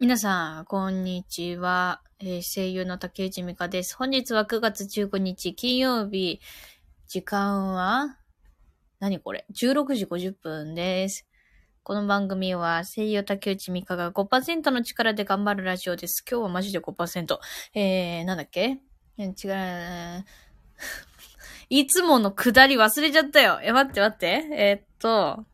皆さん、こんにちは。えー声優の竹内美香です。本日は9月15日金曜日。時間は何これ ?16 時50分です。この番組は声優竹内美香が5%の力で頑張るラジオです。今日はマジで5%。えー、なんだっけ？違う。いつものくだり忘れちゃったよ。え、待って待って。えーっと、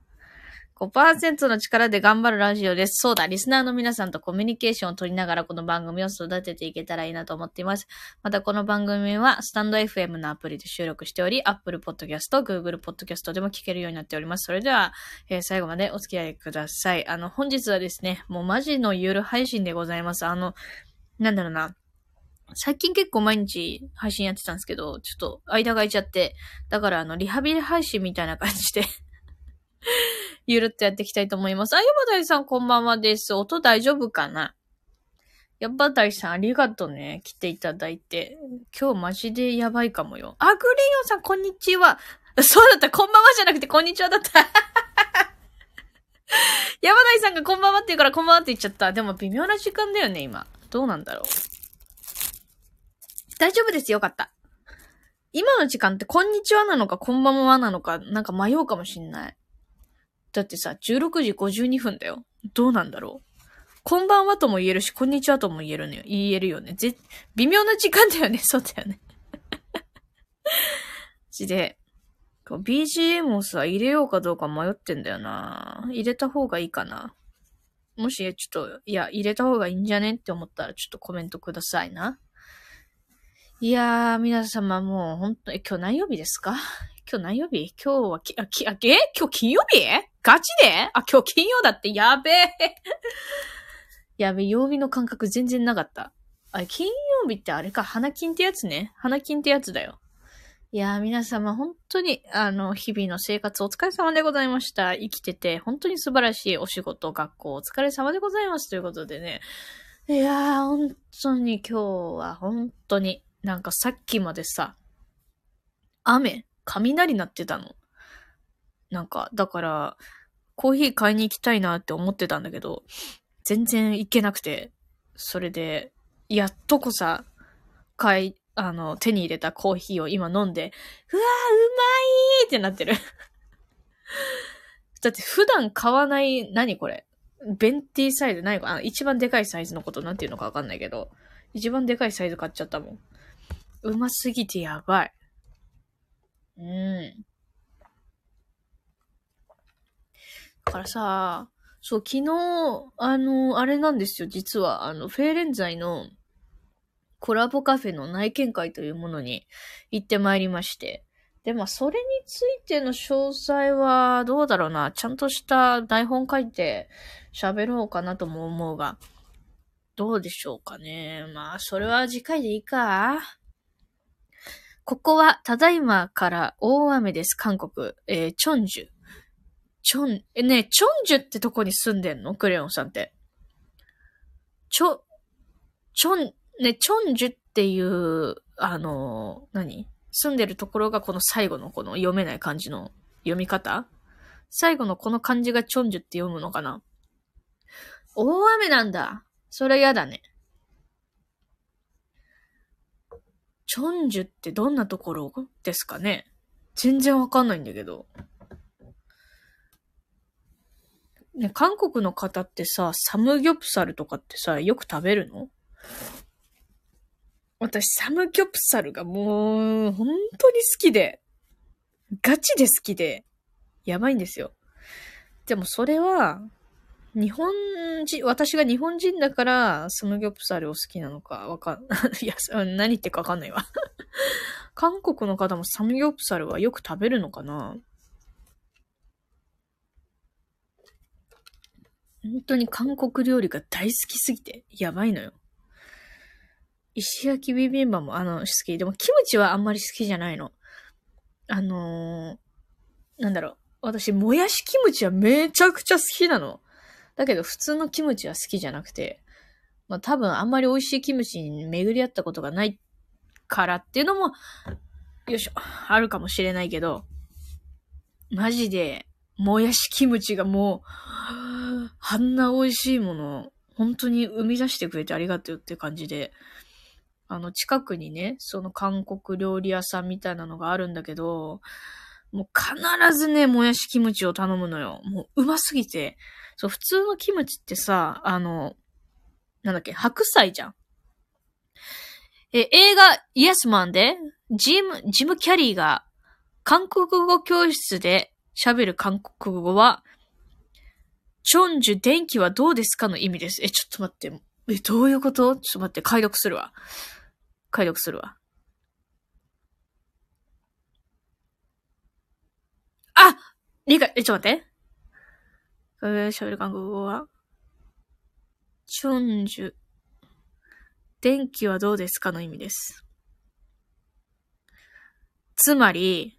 5%の力で頑張るラジオです。そうだ、リスナーの皆さんとコミュニケーションを取りながらこの番組を育てていけたらいいなと思っています。またこの番組はスタンド FM のアプリで収録しており、Apple Podcast、Google Podcast でも聞けるようになっております。それでは、えー最後までお付き合いください。あの、本日はですね、もうマジのゆる配信でございます。あの、なんだろうな。最近結構毎日配信やってたんですけど、ちょっと間が空いちゃって、だからあの、リハビリ配信みたいな感じで ゆるっとやっていきたいと思います。あ、ヤバダイさんこんばんはです。音大丈夫かな？ヤバダイさんありがとうね。来ていただいて。今日マジでやばいかもよ。あ、グレイヨンさんこんにちは。そうだった。こんばんはじゃなくてこんにちはだった。ヤバダイさんがこんばんはって言うからこんばんはって言っちゃった。でも微妙な時間だよね、今。どうなんだろう。大丈夫です。よかった。今の時間ってこんにちはなのかこんばんはなのかなんか迷うかもしんない。だってさ、16時52分だよ。どうなんだろう。こんばんはとも言えるし、こんにちはとも言えるのよ。言えるよね。ぜ、微妙な時間だよね。そうだよね。ちで、BGM をさ、入れようかどうか迷ってんだよな。入れた方がいいかな。もし、ちょっと、いや、入れた方がいいんじゃねって思ったら、ちょっとコメントくださいな。いやー、皆様もう、本当え、今日何曜日ですか？今日何曜日？今日はき、あ、き、あ、え？今日金曜日？ガチで？あ、今日金曜だって、やべえ。やべえ、曜日の感覚全然なかった。あれ、金曜日ってあれか、花金ってやつね。花金ってやつだよ。いやー、皆様、本当に、あの、日々の生活お疲れ様でございました。生きてて、本当に素晴らしいお仕事、学校お疲れ様でございます。ということでね。いやー、本当に今日は、本当に、なんかさっきまでさ、雨雷鳴ってたの。なんか、だから、コーヒー買いに行きたいなって思ってたんだけど、全然行けなくて、それで、やっとこさ、買い、あの、手に入れたコーヒーを今飲んで、うわー、うまいってなってる。だって普段買わない、何これ？ベンティサイズ、何か？あの一番でかいサイズのことなんていうのかわかんないけど、一番でかいサイズ買っちゃったもん。うますぎてやばい。うん。だからさ、そう、昨日、あの、あれなんですよ、実は、あの、フェーレンザイのコラボカフェの内見会というものに行ってまいりまして。で、まあ、それについての詳細は、どうだろうな、ちゃんとした台本書いて喋ろうかなとも思うが、どうでしょうかね。まあ、それは次回でいいか。ここは、ただいまから大雨です、韓国。えー、チョンジュ。チョン、え、ねえチョンジュってとこに住んでんの？クレヨンさんって。チョ、チョン、ね、チョンジュっていう、あの、何？住んでるところがこの最後のこの読めない漢字の読み方？最後のこの漢字がチョンジュって読むのかな？大雨なんだ。それやだね。チョンジュってどんなところですかね？全然わかんないんだけど。ね、韓国の方ってさ、サムギョプサルとかってさ、よく食べるの？私、サムギョプサルがもう、本当に好きで、ガチで好きで、やばいんですよ。でもそれは、日本人、私が日本人だから、サムギョプサルを好きなのか、わかん、いや、何言ってかわかんないわ。韓国の方もサムギョプサルはよく食べるのかな？本当に韓国料理が大好きすぎて、やばいのよ。石焼きビビンバもあの、好き。でもキムチはあんまり好きじゃないの。あのー、なんだろう。私、もやしキムチはめちゃくちゃ好きなの。だけど、普通のキムチは好きじゃなくて、まあ多分あんまり美味しいキムチに巡り合ったことがないからっていうのも、よいしょ、あるかもしれないけど、マジで、もやしキムチがもう、あんな美味しいもの、本当に生み出してくれてありがとうって感じで、あの、近くにね、その韓国料理屋さんみたいなのがあるんだけど、もう必ずね、もやしキムチを頼むのよ。もううますぎて。そう、普通のキムチってさ、あの、なんだっけ、白菜じゃん。え、映画、イエスマンで、ジム、ジム・キャリーが、韓国語教室で喋る韓国語は、チョンジュ電気はどうですかの意味です。え、ちょっと待って。え、どういうこと？ちょっと待って、解読するわ。解読するわ。あ理解、え、ちょっと待って。えー、喋る韓国語は、チョンジュ、電気はどうですかの意味です。つまり、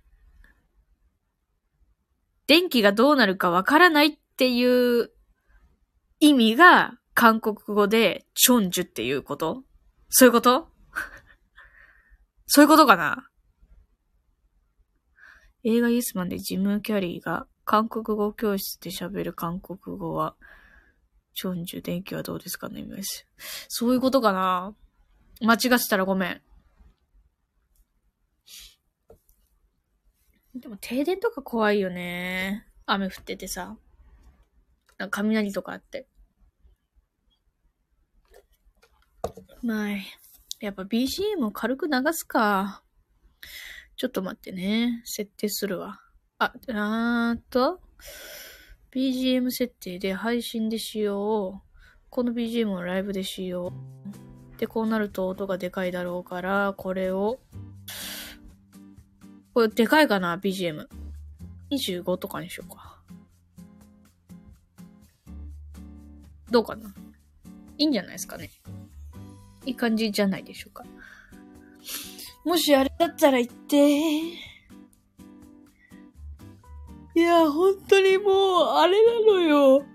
電気がどうなるかわからないっていう意味が韓国語でチョンジュっていうこと？そういうこと？そういうことかな？映画イエスマンでジム・キャリーが韓国語教室で喋る韓国語は、チョンジュ電気はどうですかの意味です。そういうことかな？間違ってたらごめん。でも停電とか怖いよね。雨降っててさ。なんか雷とかあって。まあ、やっぱ BGM を軽く流すか。ちょっと待ってね。設定するわ。あ、あーと、BGM 設定で配信でしよう。この BGM をライブでしよう。で、こうなると音がでかいだろうから、これを、これでかいかな ?BGM。25とかにしようか。どうかな？いいんじゃないですかね。いい感じじゃないでしょうか。もしあれだったら言って。いや、本当にもう、あれなのよ。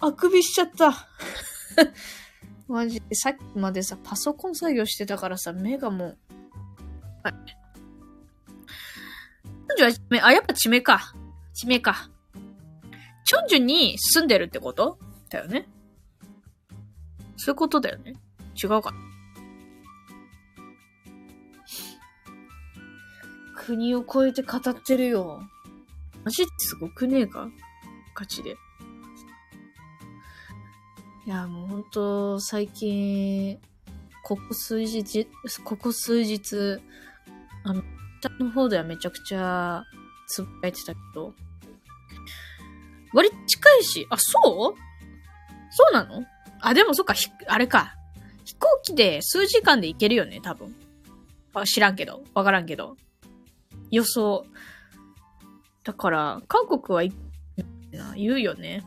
あくびしちゃった。マジで、さっきまでさ、パソコン作業してたからさ、目がもう。はい。チョンジュはあ、やっぱ地名か。地名か。チョンジュに住んでるってこと？だよね。そういうことだよね。違うか。国を越えて語ってるよ。マジですごくねえか？ガチで。いや、もうほんと、最近、ここ数日、ここ数日、あの、下の方ではめちゃくちゃ、つぶやいてたけど、割近いし、あ、そう？そうなの？あ、でもそっか、あれか。飛行機で数時間で行けるよね、多分。あ知らんけど。わからんけど。予想。だから、韓国は行な言うよね。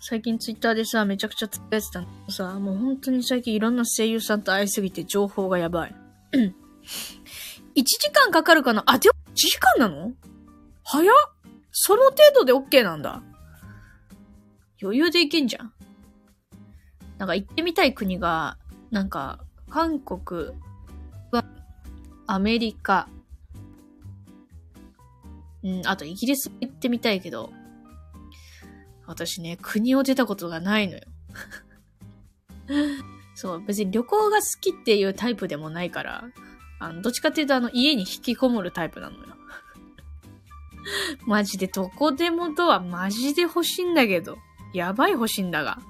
最近ツイッターでさ、めちゃくちゃつぶやいてたのさ、もう本当に最近いろんな声優さんと会いすぎて情報がやばい。1時間かかるかな？あ、でも1時間なの？早っその程度で OK なんだ。余裕で行けんじゃん。なんか行ってみたい国が、なんか、韓国、アメリカ、うん、あとイギリス行ってみたいけど、私ね、国を出たことがないのよ。そう、別に旅行が好きっていうタイプでもないから、あの、どっちかっていうとあの、家に引きこもるタイプなのよ。マジでどこでもドアマジで欲しいんだけど。やばい欲しいんだが。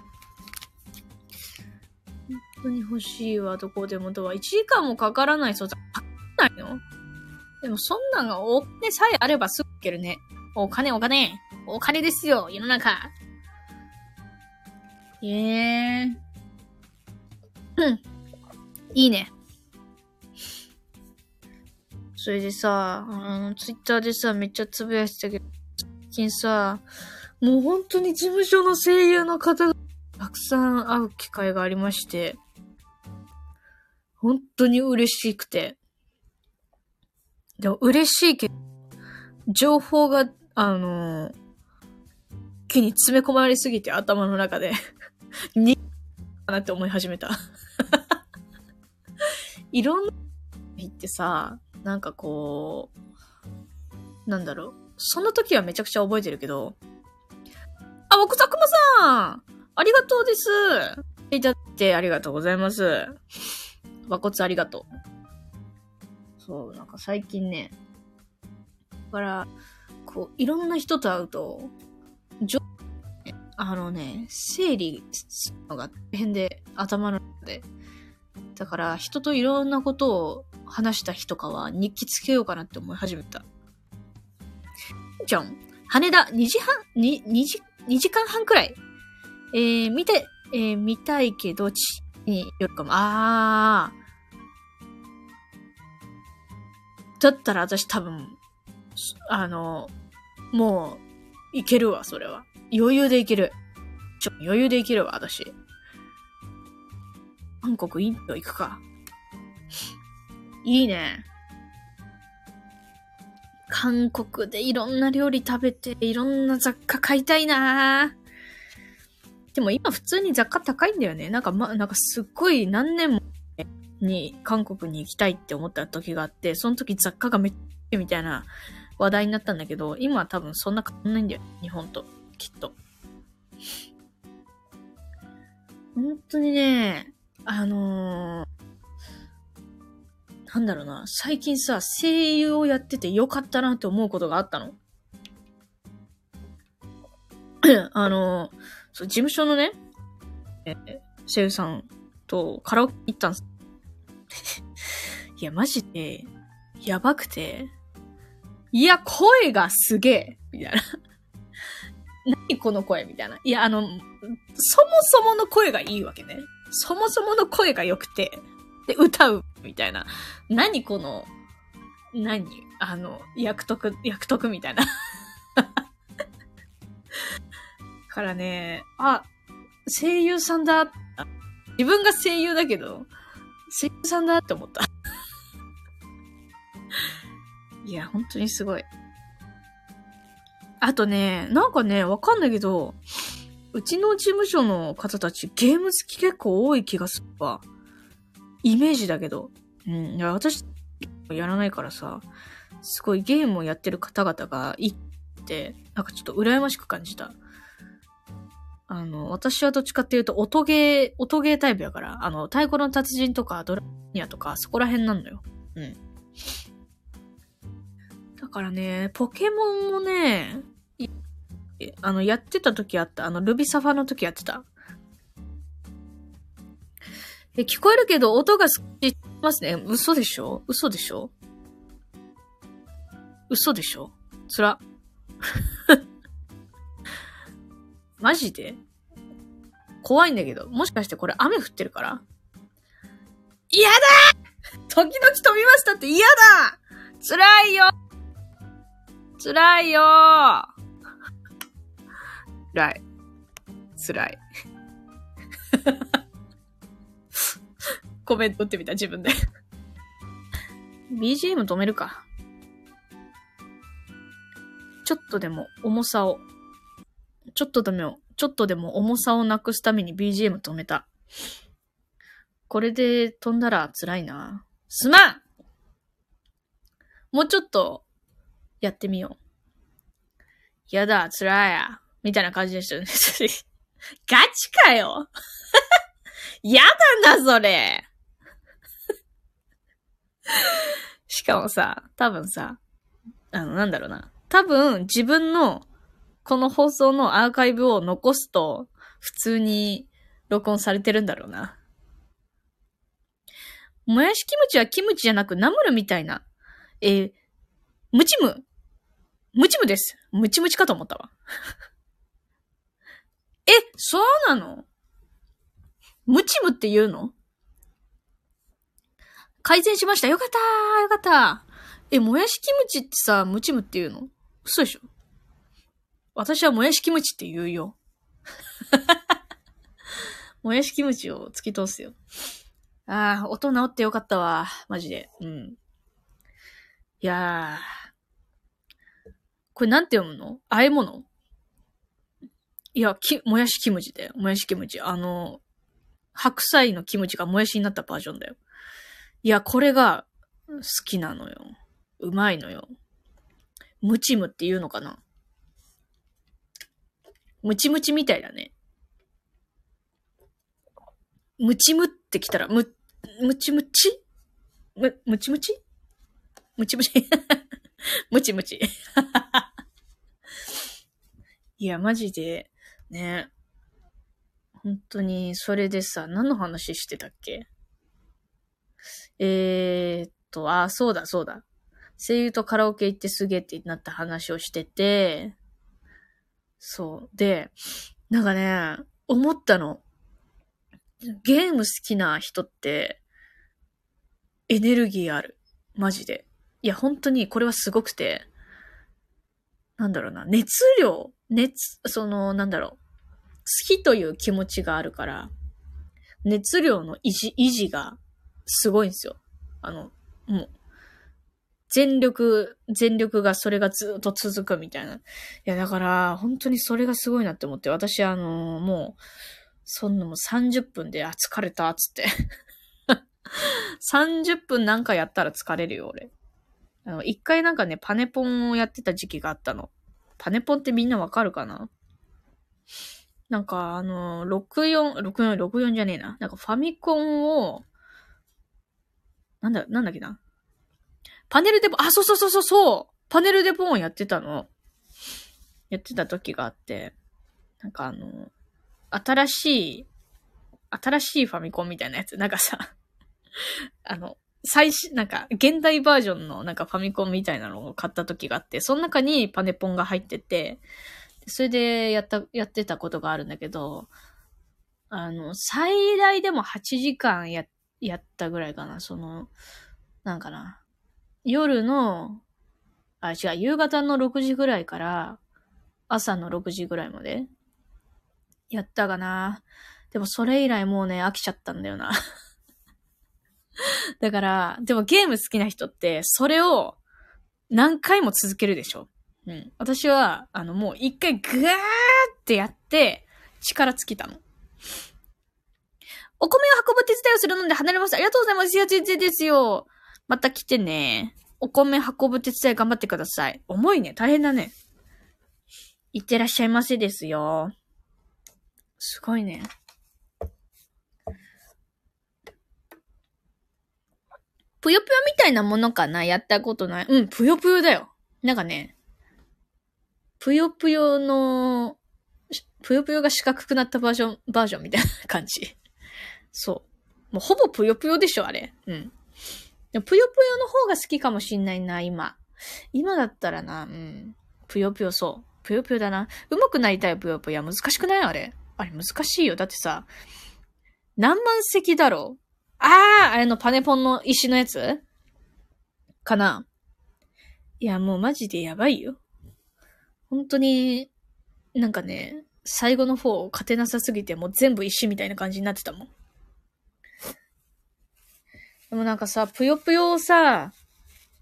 本当に欲しいわ、どこでもドア。1時間もかからないそうだ。かかないのでもそんなのお金さえあればすぐ行けるね。お金お金。お金ですよ、世の中。ええー。うん。いいね。それでさ、あの、ツイッターでさ、めっちゃつぶやいてたけど、最近さ、もう本当に事務所の声優の方がたくさん会う機会がありまして、本当に嬉しくて。でも嬉しいけど、情報が、あの木に詰め込まれすぎて頭の中でに、かなって思い始めた いろんな言ってさ、なんかこう、なんだろう。その時はめちゃくちゃ覚えてるけど、わくざくまさんありがとうですいたってありがとうございます。和骨ありがとう。そう、なんか最近ね、だから、こう、いろんな人と会うと、あのね、整理するのが大変で、頭の中で。だから、人といろんなことを話した日とかは日記つけようかなって思い始めた。じゃん。羽田2時半、2、2時、2時間半くらい？えー、見て、えー、見たいけど、ち、によるかも。あー。だったら私多分、あの、もう、いけるわ、それは。余裕でいける。ちょ、余裕でいけるわ、私。韓国インド行くか。いいね。韓国でいろんな料理食べて、いろんな雑貨買いたいなでも今普通に雑貨高いんだよね。なんかま、なんかすっごい何年もに韓国に行きたいって思った時があって、その時雑貨がめっちゃみたいな話題になったんだけど、今は多分そんな変わんないんだよ。日本と。きっと。本当にね、あのー、なんだろうな、最近さ、声優をやっててよかったなって思うことがあったの。あのー、そう、事務所のね、え声優さんとカラオケ行ったんす。いや、マジで、やばくて、いや、声がすげえみたいな。何この声？みたいな。いや、あの、そもそもの声がいいわけね。そもそもの声が良くて、で、歌うみたいな。何この、何？あの、役得、役得みたいな。からね、あ、声優さんだ。自分が声優だけど、声優さんだって思った。いや、本当にすごい。あとね、なんかね、わかんないけど、うちの事務所の方たちゲーム好き結構多い気がするわ。イメージだけど。うん。いや、私、やらないからさ、すごいゲームをやってる方々がいって、なんかちょっと羨ましく感じた。あの、私はどっちかっていうと、音ゲー、音ゲータイプやから、あの、太鼓の達人とか、ドラニアとか、そこら辺なんだよ。うん。だからね、ポケモンもね、あの、やってた時あった。あの、ルビサファの時やってた。え、聞こえるけど、音が少しますね。嘘でしょ？嘘でしょ？嘘でしょ？つら。マジで？怖いんだけど。もしかしてこれ雨降ってるから？嫌だ 時々飛びましたって嫌だ辛いよー辛い。辛い。コメント打ってみた、自分で BGM 止めるか。ちょっとでも重さを、ちょっとでも、ちょっとでも重さをなくすために BGM 止めた。これで飛んだら辛いな。すまんもうちょっとやってみよう。やだ、辛いや。みたいな感じでしたね。ガチかよ やだな、それ しかもさ、多分さ、あの、なんだろうな。多分、自分の、この放送のアーカイブを残すと、普通に録音されてるんだろうな。もやしキムチはキムチじゃなくナムルみたいな。えー、ムチム。ムチムです。ムチムチかと思ったわ。え、そうなの？ムチムって言うの？改善しました。よかったーよかったえ、もやしキムチってさ、ムチムって言うの？嘘でしょ？私はもやしキムチって言うよ。もやしキムチを突き通すよ。ああ、音治ってよかったわ。マジで。うん。いやー。これなんて読むの？和え物？いや、き、もやしキムチだよ。もやしキムチ。あの、白菜のキムチがもやしになったバージョンだよ。いや、これが好きなのよ。うまいのよ。ムチムって言うのかな？ムチムチみたいだね。ムチムってきたら、ム、ムチムチ？む、ムチムチ？ムチムチ？ムチムチ。いや、マジで、ね。本当に、それでさ、何の話してたっけ？えー、っと、あ、そうだ、そうだ。声優とカラオケ行ってすげえってなった話をしてて、そう。で、なんかね、思ったの。ゲーム好きな人って、エネルギーある。マジで。いや、本当にこれはすごくて、なんだろうな、熱量、熱、その、なんだろう、好きという気持ちがあるから、熱量の維持、維持がすごいんですよ。あの、もう、全力、全力がそれがずっと続くみたいな。いや、だから、本当にそれがすごいなって思って、私、あの、もう、そんなもう30分で、あ、疲れた、つって。30分なんかやったら疲れるよ、俺。あの、一回なんかね、パネポンをやってた時期があったの。パネポンってみんなわかるかな？なんか、あの、64、64、64じゃねえな。なんかファミコンを、なんだ、なんだっけな？パネルでポン、あ、そうそうそうそうそうパネルでポンやってたの。やってた時があって、なんかあの、新しい、新しいファミコンみたいなやつ、なんかさ、あの、最新、なんか、現代バージョンのなんかファミコンみたいなのを買った時があって、その中にパネポンが入ってて、それでやった、やってたことがあるんだけど、あの、最大でも8時間や、やったぐらいかな、その、なんかな。夜の、あ、違う、夕方の6時ぐらいから朝の6時ぐらいまでやったかな。でもそれ以来もうね、飽きちゃったんだよな。だから、でもゲーム好きな人って、それを何回も続けるでしょ？うん。私は、あの、もう一回グワーってやって、力尽きたの。お米を運ぶ手伝いをするので離れます。ありがとうございます。いや、全然ですよ。また来てね。お米運ぶ手伝い頑張ってください。重いね。大変だね。いってらっしゃいませですよ。すごいね。ぷよぷよみたいなものかな？やったことない。うん、ぷよぷよだよ。なんかね、ぷよぷよの、ぷよぷよが四角くなったバージョン、バージョンみたいな感じ。そう。もうほぼぷよぷよでしょ、あれ。うん。でもぷよぷよの方が好きかもしんないな、今。今だったらな、うん。ぷよぷよそう。ぷよぷよだな。上手くなりたいぷよぷよ。難しくない？あれ。あれ難しいよ。だってさ、何万席だろう？あああれのパネポンの石のやつ？かな？いや、もうマジでやばいよ。本当に、なんかね、最後の方勝てなさすぎてもう全部石みたいな感じになってたもん。でもなんかさ、ぷよぷよをさ、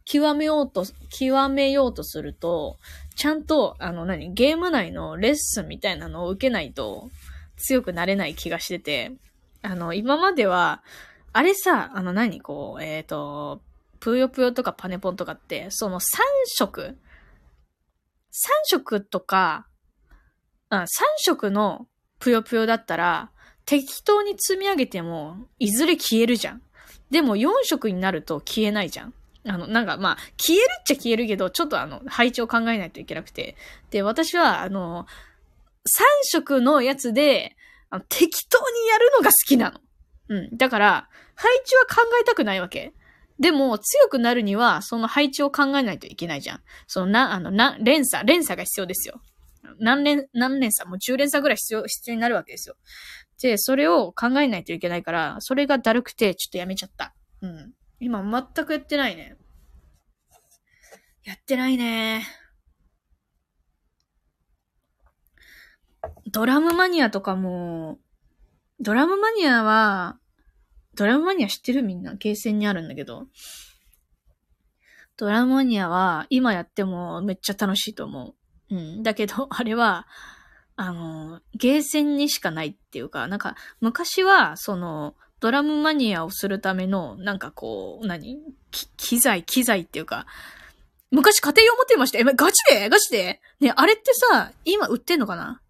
極めようと、極めようとすると、ちゃんと、あの何、ゲーム内のレッスンみたいなのを受けないと強くなれない気がしてて、あの、今までは、あれさ、あの何、こう、えっ、ー、と、ぷよぷよとかパネポンとかって、その3色 ?3 色とか、うん、3色のぷよぷよだったら、適当に積み上げても、いずれ消えるじゃん。でも4色になると消えないじゃん。あの、なんかまあ、消えるっちゃ消えるけど、ちょっとあの、配置を考えないといけなくて。で、私は、あの、3色のやつで、適当にやるのが好きなの。うん。だから、配置は考えたくないわけ。でも、強くなるには、その配置を考えないといけないじゃん。そのな、あの、な、連鎖、連鎖が必要ですよ。何連、何連鎖？もう10連鎖ぐらい必要、必要になるわけですよ。で、それを考えないといけないから、それがだるくて、ちょっとやめちゃった。うん。今全くやってないね。やってないね。ドラムマニアとかも、ドラムマニアは、ドラムマニア知ってる？みんな。ゲーセンにあるんだけど。ドラムマニアは今やってもめっちゃ楽しいと思う。うん。だけど、あれは、あの、ゲーセンにしかないっていうか、なんか、昔は、その、ドラムマニアをするための、なんかこう、何？機材、機材っていうか、昔家庭用持ってました。え、ガチで？ガチで？ね、あれってさ、今売ってんのかな？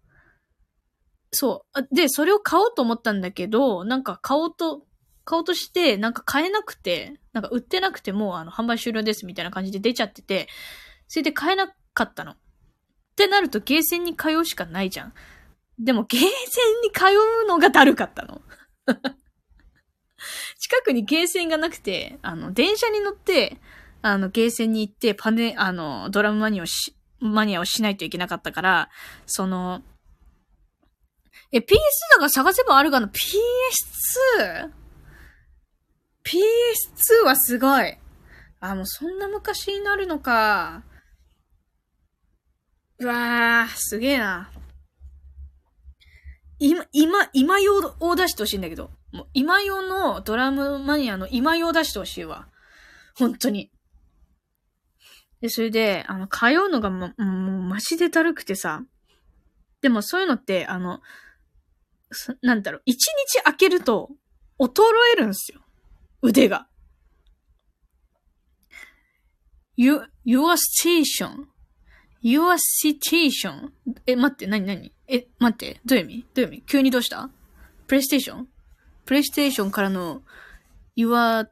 そう。で、それを買おうと思ったんだけど、なんか買おうと、買おうとして、なんか買えなくて、なんか売ってなくてもあの販売終了ですみたいな感じで出ちゃってて、それで買えなかったの。ってなるとゲーセンに通うしかないじゃん。でもゲーセンに通うのがだるかったの。近くにゲーセンがなくて、あの、電車に乗って、あの、ゲーセンに行って、パネ、あの、ドラムマニアをし、マニアをしないといけなかったから、その、え、PS だか探せばあるかな ?PS2?PS2 はすごい。あ、もうそんな昔になるのか。うわー、すげえな。今、今、今用を出してほしいんだけど。もう今用のドラムマニアの今用を出してほしいわ。本当に。で、それで、あの、通うのがも、もう、マジでだるくてさ。でもそういうのって、あの、なんだろう、一日開けると、衰えるんですよ。腕が。you, your station. your situation. え、待って、なになにえ、待って、どういう意味？どういう意味？急にどうした？プレイステーションプレイステーションからの your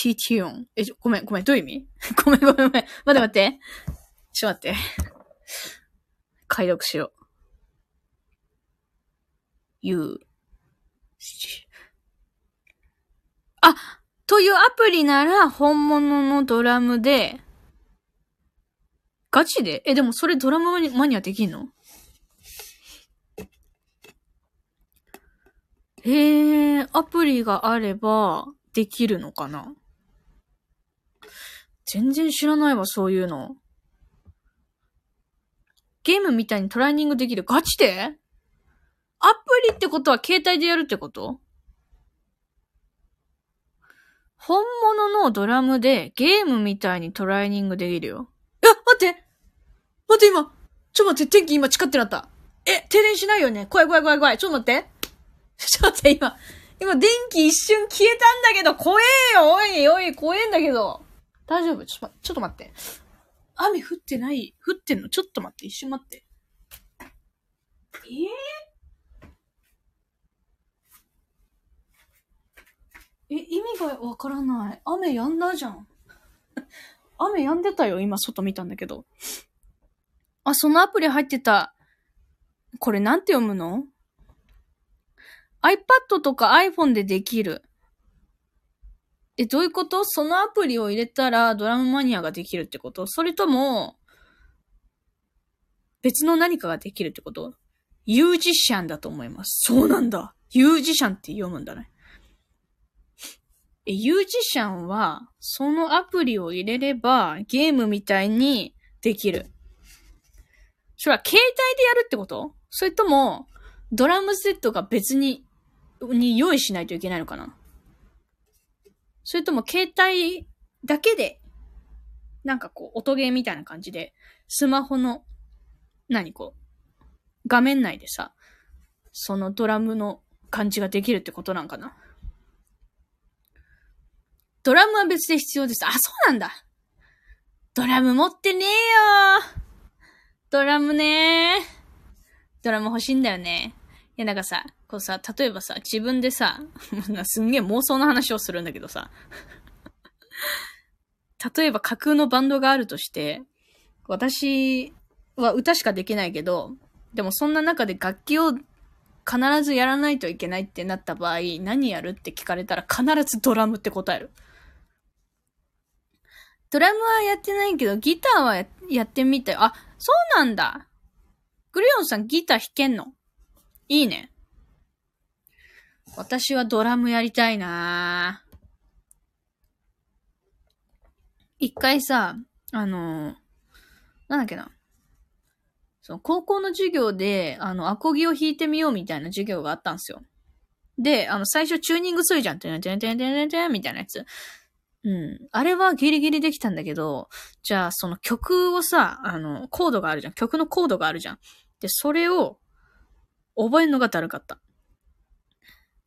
situation. え、ごめん、ごめん、どういう意味？ごめん、ごめん、ごめん。待って待って。ちょっと待って。解読しよう。You. あ、というアプリなら本物のドラムで、ガチで？え、でもそれドラムマニアできんの？へえ、アプリがあればできるのかな？全然知らないわ、そういうの。ゲームみたいにトライニングできる。ガチで？アプリってことは携帯でやるってこと？本物のドラムでゲームみたいにトライニングできるよ。あ、待って待って今ちょっと待って、天気今近ってなった。え、停電しないよね？怖い怖い怖い怖い。ちょっと待って。ちょっと待って、今、今電気一瞬消えたんだけど、怖えよおいおい、怖えんだけど。大丈夫？ちょっと、ちょっと待って。雨降ってない？降ってんの？ちょっと待って、一瞬待って。えー？え、意味がわからない。雨止んだじゃん。雨止んでたよ、今外見たんだけど。あ、そのアプリ入ってた。これなんて読むの ?iPad とか iPhone でできる。え、どういうこと？そのアプリを入れたらドラムマニアができるってこと？それとも、別の何かができるってこと？ユージシャンだと思います。そうなんだ。ユージシャンって読むんだね。ユージシャンは、そのアプリを入れれば、ゲームみたいにできる。それは携帯でやるってこと？それとも、ドラムセットが別に、に用意しないといけないのかな？それとも携帯だけで、なんかこう、音ゲーみたいな感じで、スマホの、何こう、画面内でさ、そのドラムの感じができるってことなんかな？ドラムは別で必要です。あ、そうなんだ。ドラム持ってねえよドラムねドラム欲しいんだよね。いや、なんかさ、こうさ、例えばさ、自分でさ、すんげえ妄想の話をするんだけどさ、例えば架空のバンドがあるとして、私は歌しかできないけど、でもそんな中で楽器を必ずやらないといけないってなった場合、何やるって聞かれたら必ずドラムって答える。ドラムはやってないけど、ギターはやってみたよ。あ、そうなんだ。グリオンさんギター弾けんの？いいね。私はドラムやりたいな一回さ、あのなんだっけな。その高校の授業で、あの、アコギを弾いてみようみたいな授業があったんですよ。で、あの、最初チューニングするじゃん。てんてんてんてんてんみたいなやつ。うん。あれはギリギリできたんだけど、じゃあその曲をさ、あの、コードがあるじゃん。曲のコードがあるじゃん。で、それを覚えるのがだるかった。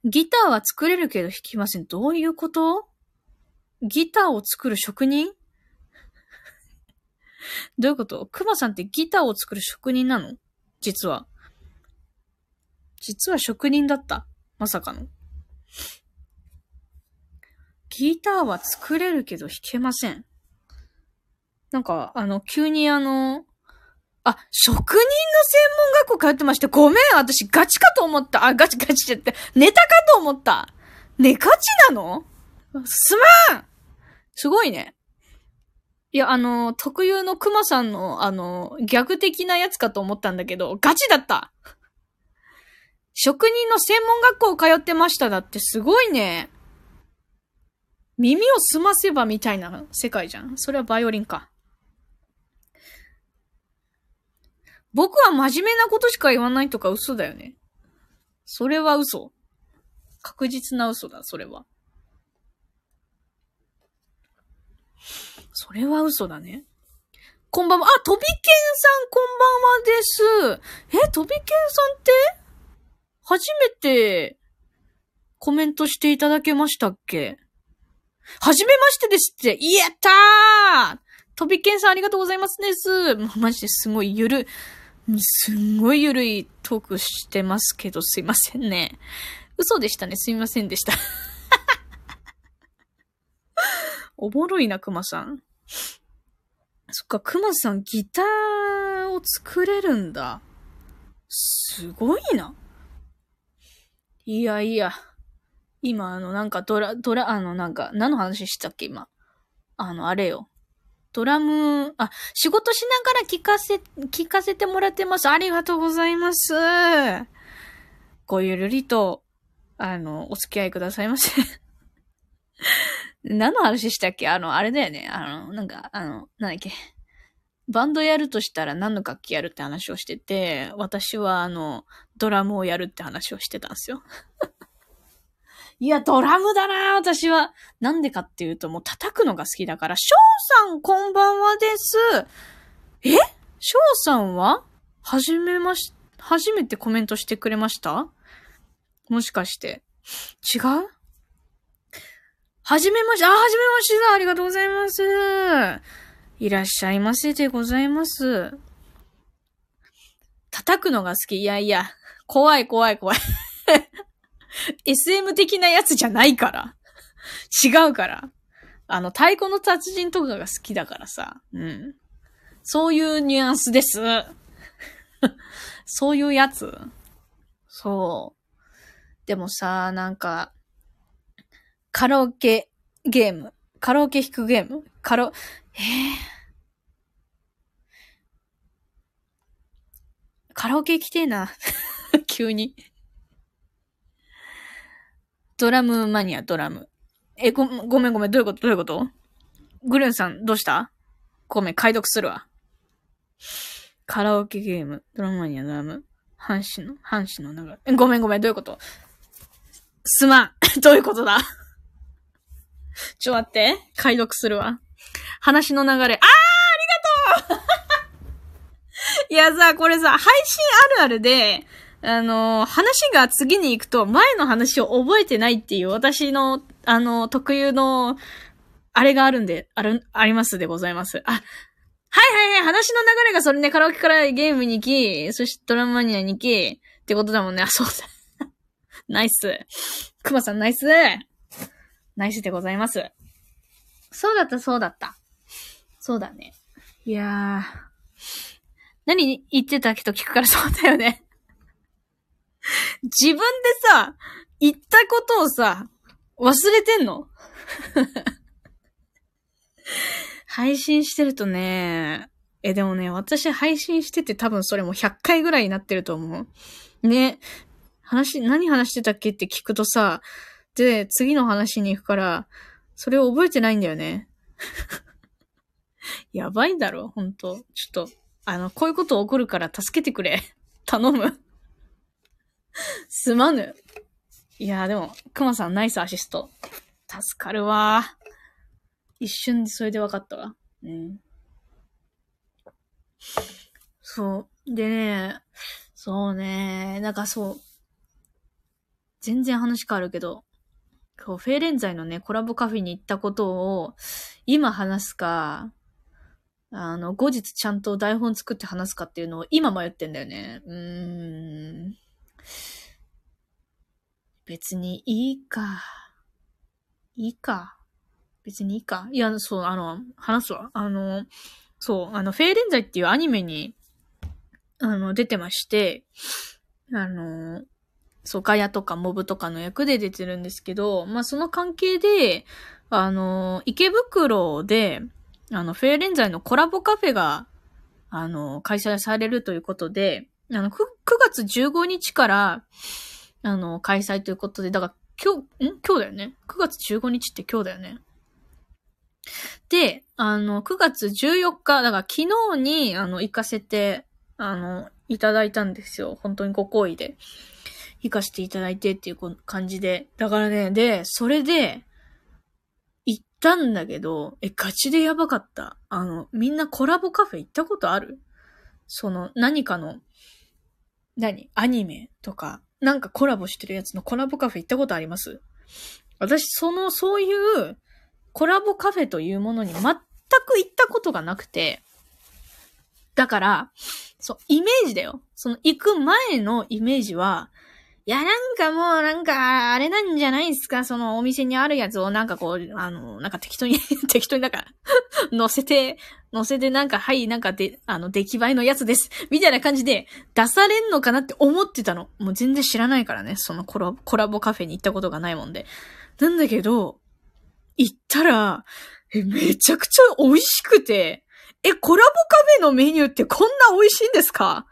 ギターは作れるけど弾きません。どういうこと？ギターを作る職人？どういうこと？クマさんってギターを作る職人なの？実は。実は職人だった。まさかの。ギターは作れるけど弾けません。なんか、あの、急にあの、あ、職人の専門学校通ってまして、ごめん、私ガチかと思った。あ、ガチガチじゃって、ネタかと思った。ネガチなの？すまんすごいね。いや、あの、特有のクマさんの、あの、逆的なやつかと思ったんだけど、ガチだった職人の専門学校通ってましただってすごいね。耳を澄ませばみたいな世界じゃん？それはバイオリンか。僕は真面目なことしか言わないとか嘘だよね。それは嘘。確実な嘘だ、それは。それは嘘だね。こんばんは。あ、とびけんさん、こんばんはです。え、とびけんさんって？初めてコメントしていただけましたっけ？はじめましてですって。やったーとびけんさんありがとうございますです。もうマジですごいゆる、すんごいゆるいトークしてますけど、すいませんね。嘘でしたね。すいませんでした。おもろいな、くまさん。そっか、くまさんギターを作れるんだ。すごいな。いやいや。今、あの、なんかドラ、ドラ、あの、なんか、何の話したっけ、今。あの、あれよ。ドラム、あ、仕事しながら聞かせ、聞かせてもらってます。ありがとうございます。ごゆるりと、あの、お付き合いくださいませ。何の話したっけ？あの、あれだよね。あの、なんか、あの、なんだっけ？バンドやるとしたら何の楽器やるって話をしてて、私はあの、ドラムをやるって話をしてたんですよ。いや、ドラムだな私は。なんでかっていうと、もう叩くのが好きだから、翔さんこんばんはです。え？翔さんは？はじめまし、初めてコメントしてくれました？もしかして。違う？はじめまして、あ、はじめましてだ。ありがとうございます。いらっしゃいませでございます。叩くのが好き。いやいや、怖い怖い怖い。SM 的なやつじゃないから。違うから。あの、太鼓の達人とかが好きだからさ。うん。そういうニュアンスです。そういうやつ。そう。でもさ、なんか、カラオケゲーム。カラオケ弾くゲーム？カラオ、えー、カラオケ行きてえな。急に。ドラムマニア、ドラム。え、ご、ごめんごめん、どういうこと？どういうこと？グルンさん、どうした？ごめん、解読するわ。カラオケゲーム、ドラムマニア、ドラム。半紙の、半紙の流れ。ごめんごめん、どういうこと？すまん。どういうことだ？ちょ、待って。解読するわ。話の流れ。あーありがとう いやさ、これさ、配信あるあるで、あの、話が次に行くと前の話を覚えてないっていう私の、あの、特有の、あれがあるんで、ある、ありますでございます。あ、はいはいはい、話の流れがそれね、カラオケからゲームに行き、そしてドラムマニアに行き、ってことだもんね。あ、そうだ。ナイス。クマさんナイス。ナイスでございます。そうだった、そうだった。そうだね。いやー。何言ってたっけと聞くからそうだよね。自分でさ、言ったことをさ、忘れてんの？配信してるとね、え、でもね、私配信してて多分それも100回ぐらいになってると思う。ね。話、何話してたっけって聞くとさ、で、次の話に行くから、それを覚えてないんだよね。やばいだろ、ほんと。ちょっと、あの、こういうこと起こるから助けてくれ。頼む。すまぬ。いやーでも、くまさんナイスアシスト。助かるわ一瞬でそれで分かったわ。うん。そう。でね、そうね、なんかそう、全然話変わるけど、こう、フェーレンザイのね、コラボカフェに行ったことを、今話すか、あの、後日ちゃんと台本作って話すかっていうのを今迷ってんだよね。うーん。別にいいか。いいか？別にいいか？いや、そう、あの、話すわ。あの、そう、あの、フェーレンザイっていうアニメに、あの、出てまして、あの、そう、ガヤとかモブとかの役で出てるんですけど、まあ、その関係で、あの、池袋で、あの、フェーレンザイのコラボカフェが、あの、開催されるということで、あの、9, 9月15日から、あの、開催ということで、だから今日、ん？今日だよね ?9 月15日って今日だよね？で、あの、9月14日、だから昨日に、あの、行かせて、あの、いただいたんですよ。本当にご好意で。行かせていただいてっていう感じで。だからね、で、それで、行ったんだけど、え、ガチでやばかった。あの、みんなコラボカフェ行ったことある？その、何かの、何？アニメとか、なんかコラボしてるやつのコラボカフェ行ったことあります？私、その、そういうコラボカフェというものに全く行ったことがなくて、だから、そう、イメージだよ。その行く前のイメージは、いや、なんかもう、なんか、あれなんじゃないですか？そのお店にあるやつをなんかこう、あの、なんか適当に 適当になんか 乗せて、乗せてなんか、はい、なんかで、あの、出来栄えのやつです。みたいな感じで出されんのかなって思ってたの。もう全然知らないからね。そのコラコラボカフェに行ったことがないもんで。なんだけど、行ったら、え、めちゃくちゃ美味しくて、え、コラボカフェのメニューってこんな美味しいんですか？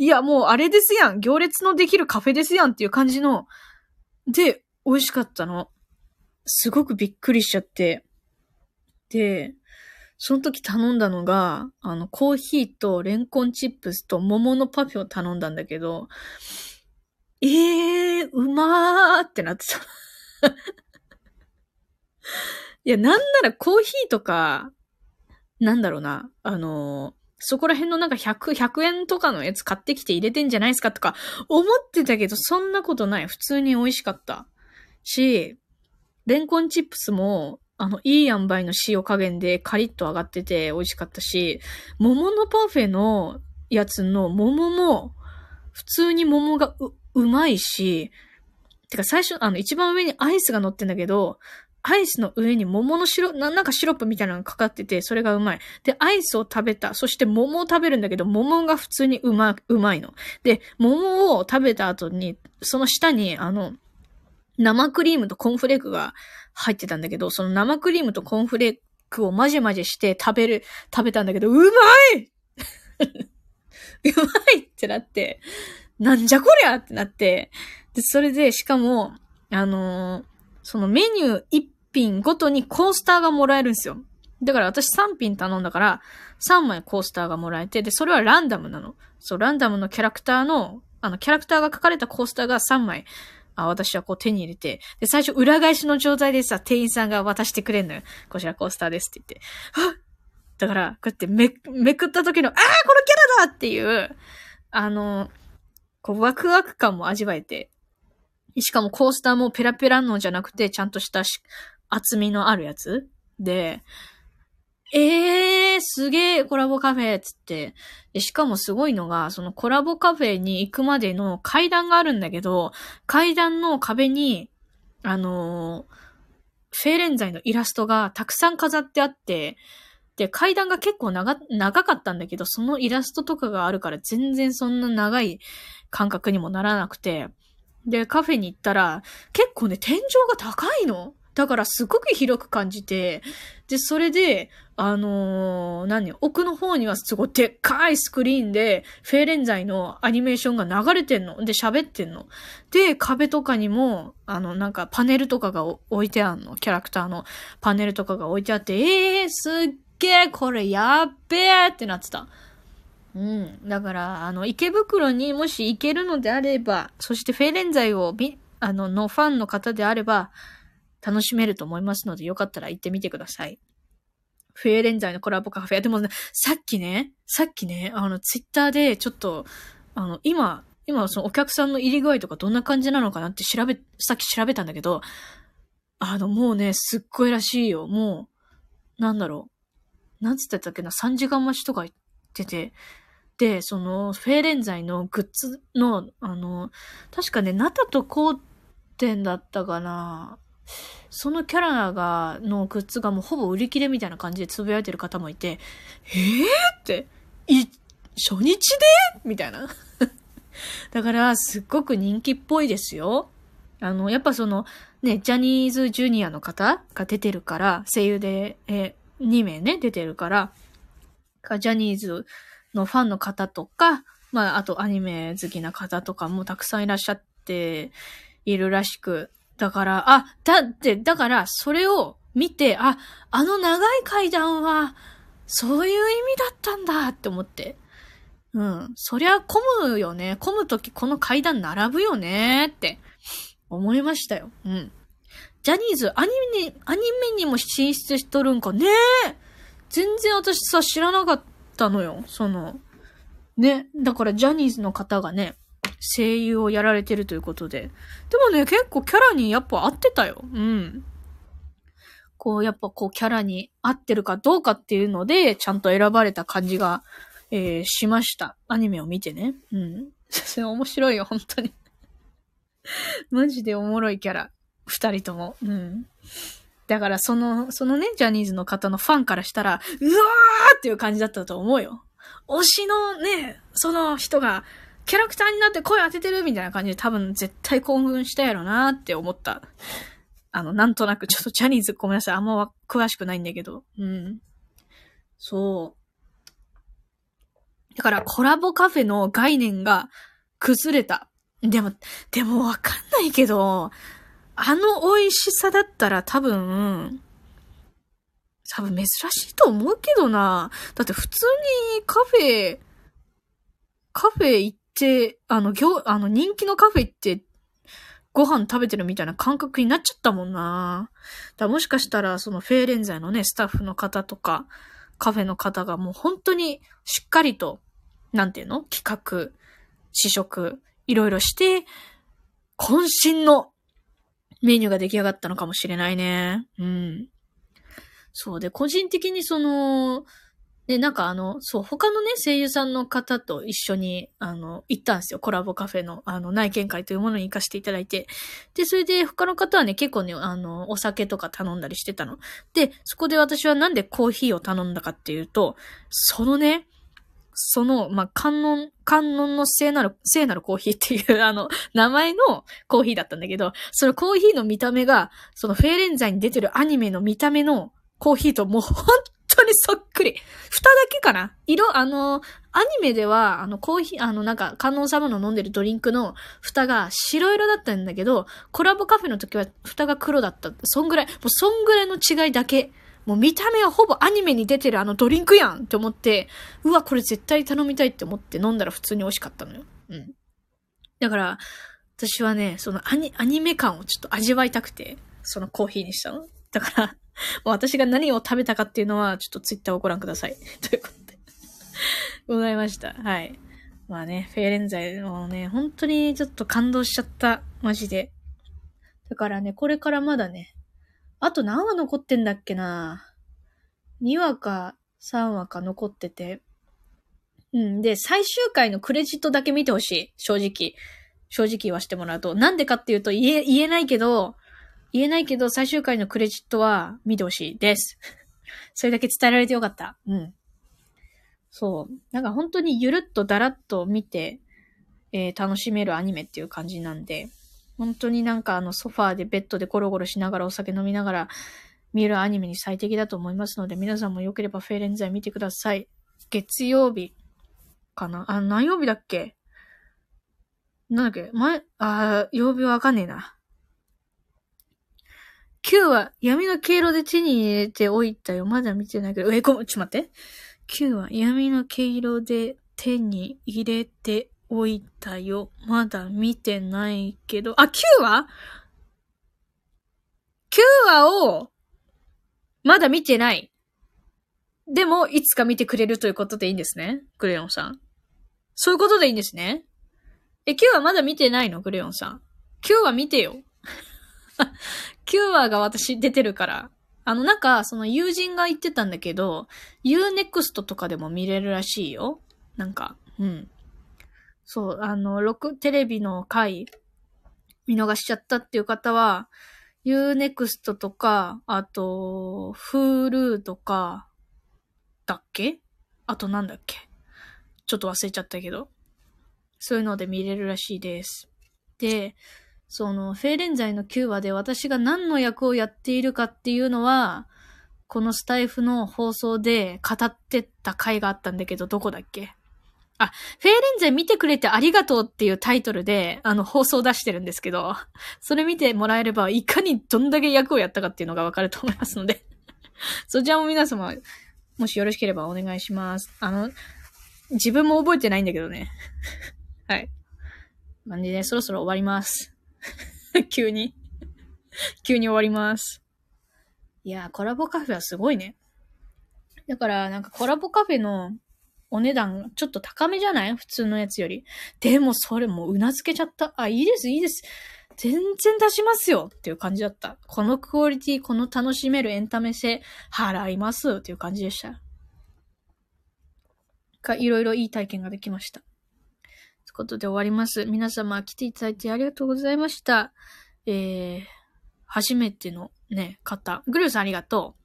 いや、もうあれですやん。行列のできるカフェですやんっていう感じの、で、美味しかったの。すごくびっくりしちゃって。で、その時頼んだのが、あの、コーヒーとレンコンチップスと桃のパフェを頼んだんだけど、ええー、うまーってなってた。いや、なんならコーヒーとか、なんだろうな、あのそこら辺のなんか100、100円とかのやつ買ってきて入れてんじゃないですかとか思ってたけど、そんなことない。普通に美味しかった。し、レンコンチップスも、あの、いい塩梅の塩加減でカリッと上がってて美味しかったし、桃のパフェのやつの桃も、普通に桃がう、うまいし、てか最初、あの、一番上にアイスが乗ってんだけど、アイスの上に桃のシロな、なんかシロップみたいなのがかかってて、それがうまい。で、アイスを食べた。そして桃を食べるんだけど、桃が普通にうま、うまいの。で、桃を食べた後に、その下に、あの、生クリームとコーンフレークが入ってたんだけど、その生クリームとコーンフレークを混ぜ混ぜして食べる、食べたんだけど、うまい うまいってなって、なんじゃこりゃってなって、で、それで、しかも、あのー、そのメニュー1品ごとにコースターがもらえるんですよ。だから私3品頼んだから、3枚コースターがもらえて、で、それはランダムなの。そう、ランダムのキャラクターの、あの、キャラクターが書かれたコースターが3枚、あ、私はこう手に入れて、で、最初裏返しの状態でさ、店員さんが渡してくれんのよ。こちらコースターですって言って。はっだから、こうやってめ、めくった時の、ああこのキャラだっていう、あの、こう、ワクワク感も味わえて、しかもコースターもペラペラのじゃなくて、ちゃんとした厚みのあるやつ？で、えー、すげえ、コラボカフェつって。で、しかもすごいのが、そのコラボカフェに行くまでの階段があるんだけど、階段の壁に、あのー、フェーレンザイのイラストがたくさん飾ってあって、で、階段が結構長、長かったんだけど、そのイラストとかがあるから全然そんな長い感覚にもならなくて、で、カフェに行ったら、結構ね、天井が高いの。だからすごく広く感じて、で、それで、あのー、何奥の方にはすごいでっかいスクリーンで、フェーレンザイのアニメーションが流れてんの。で、喋ってんの。で、壁とかにも、あの、なんかパネルとかが置いてあんの。キャラクターのパネルとかが置いてあって、えー、すっげえ、これやっべえってなってた。うん。だから、あの、池袋にもし行けるのであれば、そしてフェーレンザイを、あの、のファンの方であれば、楽しめると思いますので、よかったら行ってみてください。フェーレンザイのコラボカフェ。でもね、さっきね、さっきね、あの、ツイッターでちょっと、あの、今、今そのお客さんの入り具合とかどんな感じなのかなって調べ、さっき調べたんだけど、あの、もうね、すっごいらしいよ。もう、なんだろう。なんつってたっけな、3時間待ちとか言ってて、で、その、フェーレンザイのグッズの、あの、確かね、ナタとコー点だったかな。そのキャラが、のグッズがもうほぼ売り切れみたいな感じでつぶやいてる方もいて、えーって、い、初日で？みたいな。だから、すっごく人気っぽいですよ。あの、やっぱその、ね、ジャニーズジュニアの方が出てるから、声優で、え2名ね、出てるから、ジャニーズのファンの方とか、まあ、あとアニメ好きな方とかもたくさんいらっしゃっているらしく、だから、あ、だって、だから、それを見て、あ、あの長い階段は、そういう意味だったんだって思って。うん。そりゃ混むよね。混むときこの階段並ぶよねって思いましたよ。うん。ジャニーズ、アニメに、アニメにも進出しとるんかね全然私さ、知らなかったのよ。その、ね。だからジャニーズの方がね、声優をやられてるということで。でもね、結構キャラにやっぱ合ってたよ。うん。こう、やっぱこうキャラに合ってるかどうかっていうので、ちゃんと選ばれた感じが、えー、しました。アニメを見てね。うん。そ れ面白いよ、本当に マジでおもろいキャラ。二人とも。うん。だからその、そのね、ジャニーズの方のファンからしたら、うわーっていう感じだったと思うよ。推しのね、その人が、キャラクターになって声当ててるみたいな感じで多分絶対興奮したやろなって思った。あの、なんとなくちょっとジャニーズごめんなさい。あんま詳しくないんだけど。うん。そう。だからコラボカフェの概念が崩れた。でも、でもわかんないけど、あの美味しさだったら多分、多分珍しいと思うけどな。だって普通にカフェ、カフェ行って、あの、行、あの、人気のカフェ行って、ご飯食べてるみたいな感覚になっちゃったもんな。だもしかしたら、そのフェーレンザイのね、スタッフの方とか、カフェの方がもう本当にしっかりと、なんていうの？企画、試食、いろいろして、渾身のメニューが出来上がったのかもしれないね。うん。そうで、個人的にその、で、なんかあの、そう、他のね、声優さんの方と一緒に、あの、行ったんですよ。コラボカフェの、あの、内見会というものに行かせていただいて。で、それで他の方はね、結構ね、あの、お酒とか頼んだりしてたの。で、そこで私はなんでコーヒーを頼んだかっていうと、そのね、その、まあ、観音、観音の聖なる、聖なるコーヒーっていう、あの、名前のコーヒーだったんだけど、そのコーヒーの見た目が、そのフェーレンザイに出てるアニメの見た目のコーヒーともう本当にそっくり。蓋だけかな？色、あの、アニメでは、あの、コーヒー、あの、なんか、観音様の飲んでるドリンクの蓋が白色だったんだけど、コラボカフェの時は蓋が黒だった。そんぐらい、もうそんぐらいの違いだけ。もう見た目はほぼアニメに出てるあのドリンクやんって思って、うわ、これ絶対頼みたいって思って飲んだら普通に美味しかったのよ。うん。だから、私はね、そのアニ、アニメ感をちょっと味わいたくて、そのコーヒーにしたの。だから、私が何を食べたかっていうのは、ちょっとツイッターをご覧ください。ということで。ございました。はい。まあね、フェーレンザイのね、本当にちょっと感動しちゃった。マジで。だからね、これからまだね、あと何話残ってんだっけな ?2 話か3話か残ってて。うん。で、最終回のクレジットだけ見てほしい。正直。正直言わせてもらうと。なんでかっていうと言え、言えないけど、言えないけど、最終回のクレジットは見てほしいです。それだけ伝えられてよかった。うん。そう。なんか本当にゆるっとだらっと見て、えー、楽しめるアニメっていう感じなんで、本当になんかあのソファーでベッドでゴロゴロしながらお酒飲みながら見るアニメに最適だと思いますので、皆さんも良ければフェーレンザイ見てください。月曜日かな？あ、何曜日だっけ？なんだっけ？前、あ曜日わかんねえな。9は闇の毛色で手に入れておいたよ。まだ見てないけど。え、ごめん、ちょっと待って。9は闇の毛色で手に入れておいたよ。まだ見てないけど。あ、9話 ?9 話を、まだ見てない。でも、いつか見てくれるということでいいんですね？クレヨンさん。そういうことでいいんですね？え、9話まだ見てないの？クレヨンさん。9話見てよ。9話が私出てるから。あの、なんか、その友人が言ってたんだけど、Unext とかでも見れるらしいよ。なんか、うん。そう、あの、6テレビの回、見逃しちゃったっていう方は、Unext とか、あと、Hulu とか、だっけ？あとなんだっけ？ちょっと忘れちゃったけど。そういうので見れるらしいです。で、その、フェーレンザイの9話で私が何の役をやっているかっていうのは、このスタイフの放送で語ってた回があったんだけど、どこだっけ？あ、フェーレンザイ見てくれてありがとうっていうタイトルで、あの、放送出してるんですけど、それ見てもらえれば、いかにどんだけ役をやったかっていうのがわかると思いますので そちらも皆様、もしよろしければお願いします。あの、自分も覚えてないんだけどね。はい。なんでね、そろそろ終わります。急に急に終わります。いやコラボカフェはすごいね。だから、なんかコラボカフェのお値段ちょっと高めじゃない？普通のやつより。でもそれもうなずけちゃった。あ、いいです、いいです。全然出しますよっていう感じだった。このクオリティ、この楽しめるエンタメ性、払いますっていう感じでした。か、いろいろいい体験ができました。ということで終わります。皆様来ていただいてありがとうございました。えー、初めてのね、方。グルーさんありがと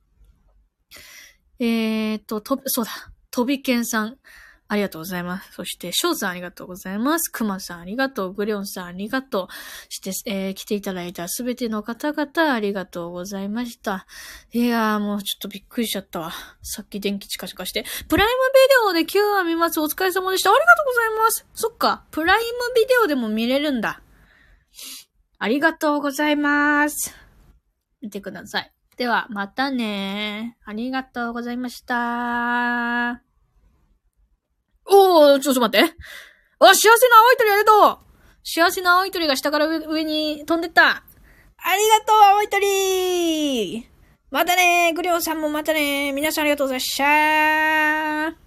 う。えーと、と、そうだ。とびけんさん、ありがとうございます。そして、翔さんありがとうございます。くまさんありがとう。グリョンさんありがとう。して、えー、来ていただいたすべての方々ありがとうございました。いやーもうちょっとびっくりしちゃったわ。さっき電気チカチカして。プライムビデオで9話見ます。お疲れ様でした。ありがとうございます。そっか。プライムビデオでも見れるんだ。ありがとうございます。見てください。では、またねありがとうございました。おー、ちょっと待って。あ、幸せな青い鳥ありがとう幸せな青い鳥が下から上上に飛んでった。ありがとう、青い鳥またねグリオンさんもまたね皆さんありがとうございました